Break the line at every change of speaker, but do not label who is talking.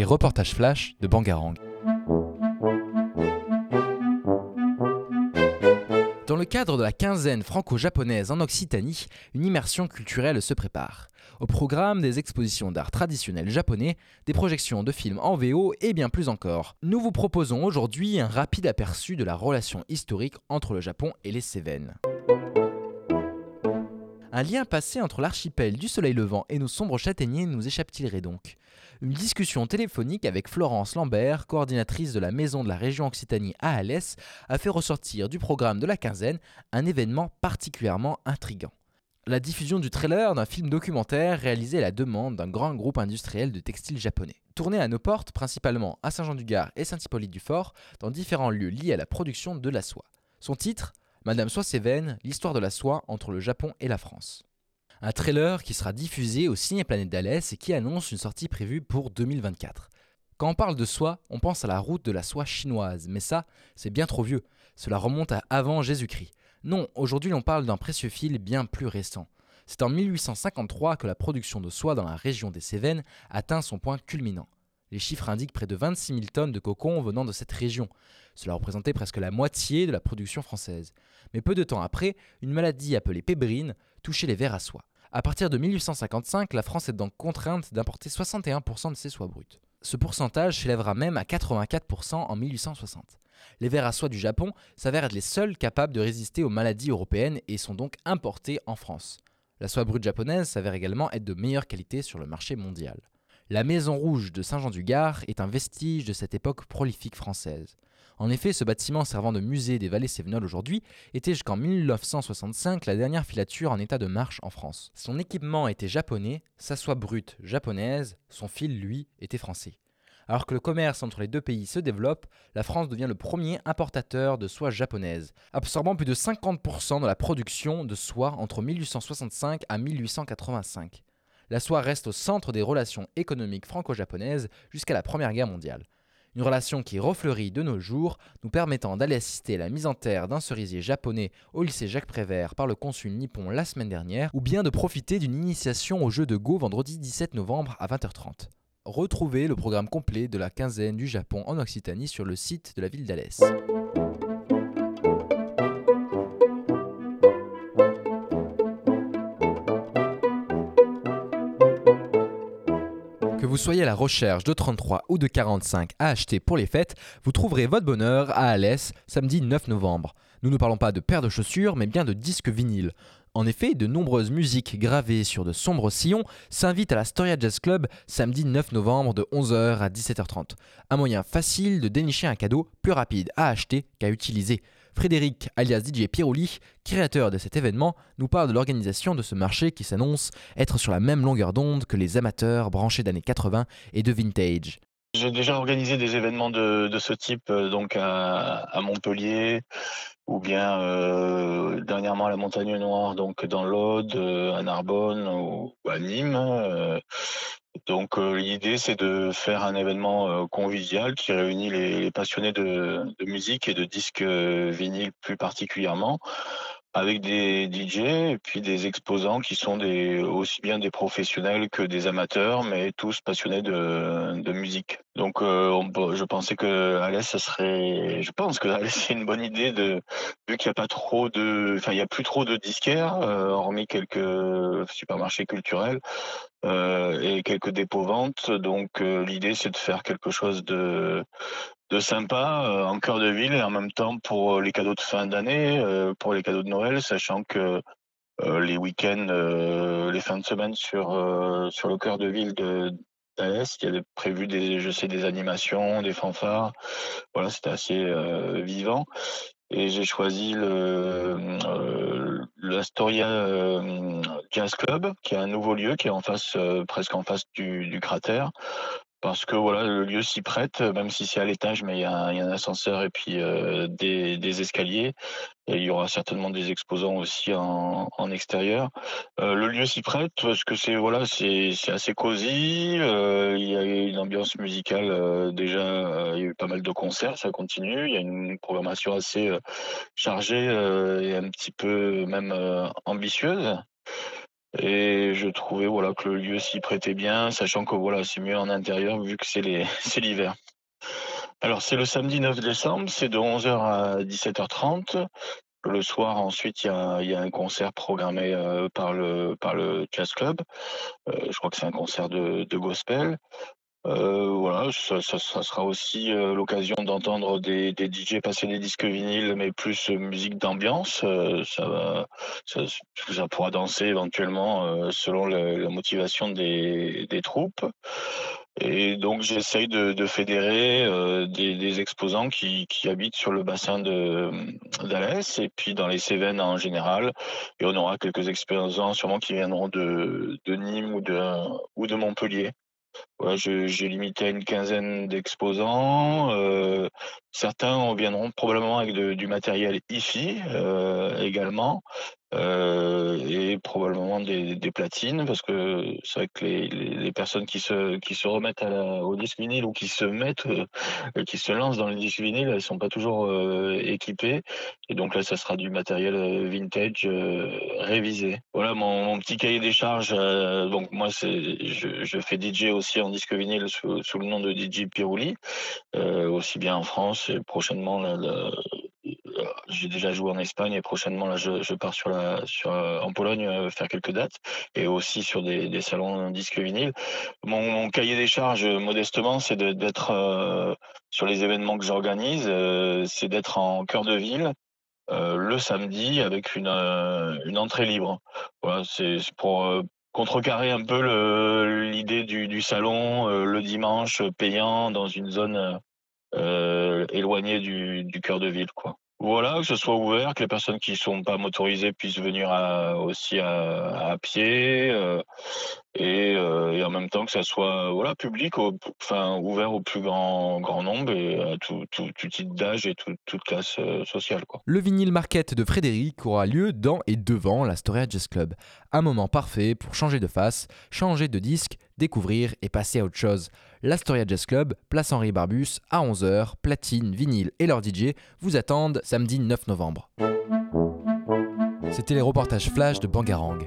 les reportages flash de Bangarang. Dans le cadre de la quinzaine franco-japonaise en Occitanie, une immersion culturelle se prépare. Au programme des expositions d'art traditionnel japonais, des projections de films en VO et bien plus encore. Nous vous proposons aujourd'hui un rapide aperçu de la relation historique entre le Japon et les Cévennes. Un lien passé entre l'archipel du soleil levant et nos sombres châtaigniers nous échappe-t-il donc? Une discussion téléphonique avec Florence Lambert, coordinatrice de la maison de la région Occitanie à Alès, a fait ressortir du programme de la quinzaine un événement particulièrement intrigant. La diffusion du trailer d'un film documentaire réalisé à la demande d'un grand groupe industriel de textiles japonais. Tourné à nos portes, principalement à Saint-Jean-du-Gard et Saint-Hippolyte-du-Fort, dans différents lieux liés à la production de la soie. Son titre Madame Soie l'histoire de la soie entre le Japon et la France. Un trailer qui sera diffusé au Ciné-Planète d'Alès et qui annonce une sortie prévue pour 2024. Quand on parle de soie, on pense à la route de la soie chinoise, mais ça, c'est bien trop vieux. Cela remonte à avant Jésus-Christ. Non, aujourd'hui on parle d'un précieux fil bien plus récent. C'est en 1853 que la production de soie dans la région des Cévennes atteint son point culminant. Les chiffres indiquent près de 26 000 tonnes de cocon venant de cette région. Cela représentait presque la moitié de la production française. Mais peu de temps après, une maladie appelée pébrine touchait les vers à soie. À partir de 1855, la France est donc contrainte d'importer 61% de ses soies brutes. Ce pourcentage s'élèvera même à 84% en 1860. Les vers à soie du Japon s'avèrent être les seuls capables de résister aux maladies européennes et sont donc importés en France. La soie brute japonaise s'avère également être de meilleure qualité sur le marché mondial. La Maison Rouge de Saint-Jean-du-Gard est un vestige de cette époque prolifique française. En effet, ce bâtiment servant de musée des vallées cévenoles aujourd'hui était jusqu'en 1965 la dernière filature en état de marche en France. Son équipement était japonais, sa soie brute japonaise, son fil, lui, était français. Alors que le commerce entre les deux pays se développe, la France devient le premier importateur de soie japonaise, absorbant plus de 50% de la production de soie entre 1865 à 1885 la soie reste au centre des relations économiques franco-japonaises jusqu'à la Première Guerre mondiale. Une relation qui refleurit de nos jours, nous permettant d'aller assister à la mise en terre d'un cerisier japonais au lycée Jacques Prévert par le consul nippon la semaine dernière, ou bien de profiter d'une initiation au jeu de Go vendredi 17 novembre à 20h30. Retrouvez le programme complet de la quinzaine du Japon en Occitanie sur le site de la ville d'Alès. Vous soyez à la recherche de 33 ou de 45 à acheter pour les fêtes, vous trouverez votre bonheur à Alès samedi 9 novembre. Nous ne parlons pas de paires de chaussures, mais bien de disques vinyles. En effet, de nombreuses musiques gravées sur de sombres sillons s'invitent à la Storia Jazz Club samedi 9 novembre de 11h à 17h30. Un moyen facile de dénicher un cadeau plus rapide à acheter qu'à utiliser. Frédéric, alias DJ Piroli, créateur de cet événement, nous parle de l'organisation de ce marché qui s'annonce être sur la même longueur d'onde que les amateurs branchés d'années 80 et de vintage.
J'ai déjà organisé des événements de, ce type euh, donc à, Montpellier ou bien euh, dernièrement à la Montagne Noire donc dans l'Aude, euh, à Narbonne ou à Nîmes. L'idée c'est de faire un événement convivial qui réunit les, passionnés de, de, musique et de disques vinyles plus particulièrement avec des DJ et puis des exposants qui sont aussi bien des professionnels que des amateurs, mais tous passionnés de, musique. Donc, euh, je pensais que Alès, ça serait, je pense que c'est une bonne idée de, vu qu'il n'y a pas trop de, enfin, il y a plus trop de disquaires, euh, hormis quelques supermarchés culturels, euh, et quelques dépôts ventes. Donc, euh, l'idée, c'est de faire quelque chose de, de sympa euh, en cœur de ville et en même temps pour euh, les cadeaux de fin d'année, euh, pour les cadeaux de Noël, sachant que les week-ends, les fins de semaine sur le cœur de ville de il y avait prévu des, je sais, des animations, des fanfares. Voilà, c'était assez vivant. Et j'ai choisi le, l'Astoria Jazz Club, qui est un nouveau lieu qui est en face, presque en face du cratère, parce que voilà, le lieu s'y prête, même si c'est à l'étage, mais il y, a un ascenseur et puis euh, des, escaliers. Il y aura certainement des exposants aussi en, extérieur. Euh, le lieu s'y prête parce que c'est voilà, c'est assez cosy. Euh, il y a une ambiance musicale déjà. il y a eu pas mal de concerts, ça continue. Il y a une programmation assez chargée et un petit peu même ambitieuse. Et je trouvais voilà que le lieu s'y prêtait bien, sachant que voilà c'est mieux en intérieur vu que c'est l'hiver. Alors c'est le samedi 9 décembre, c'est de 11h à 17h30. Le soir ensuite il y a, un concert programmé euh, par le par le jazz club. Euh, je crois que c'est un concert de gospel. Euh, voilà, ça, sera aussi euh, l'occasion d'entendre des, DJ passer des disques vinyles, mais plus euh, musique d'ambiance. Ça, ça, pourra danser éventuellement selon la motivation des, troupes. Et donc j'essaye de, fédérer des, exposants qui, habitent sur le bassin d'Alès et puis dans les Cévennes en général. Et on aura quelques exposants sûrement qui viendront de, Nîmes ou de Montpellier. J'ai limité à une quinzaine d'exposants. Euh, certains en viendront probablement avec du matériel IFI euh, également. Euh, et probablement des, platines parce que c'est vrai que les, les, les personnes qui se qui se remettent à la, au disque vinyle ou qui se mettent euh, qui se lancent dans le disque vinyle elles sont pas toujours euh, équipées. Et donc là ça sera du matériel euh, vintage euh, révisé. Voilà mon, petit cahier des charges euh, donc moi c'est je, fais DJ aussi en disque vinyle sous, le nom de DJ Pirouli euh, aussi bien en France et prochainement là, j'ai déjà joué en Espagne et prochainement là je, pars sur la sur euh, en Pologne euh, faire quelques dates et aussi sur des, des salons disques vinyle. Mon, mon cahier des charges modestement c'est d'être euh, sur les événements que j'organise, c'est d'être en cœur de ville le samedi avec une une entrée libre. Voilà, c'est pour contrecarrer un peu l'idée du, du salon le dimanche payant dans une zone euh, éloignée du, du cœur de ville quoi. Voilà, que ce soit ouvert, que les personnes qui sont pas motorisées puissent venir à- aussi à, à pied, euh, et, euh, et en même temps que ça soit voilà public, enfin ouvert au plus grand grand nombre et à tout, tout, tout type d'âge et tout- toute classe euh, sociale.
Le vinyle market de Frédéric aura lieu dans et devant l'Astoria Jazz Club. Un moment parfait pour changer de face, changer de disque, découvrir et passer à autre chose. L'Astoria Jazz Club, place Henri Barbus, à 11h, platine, vinyle et leur DJ vous attendent samedi 9 novembre. C'était les reportages flash de Bangarang.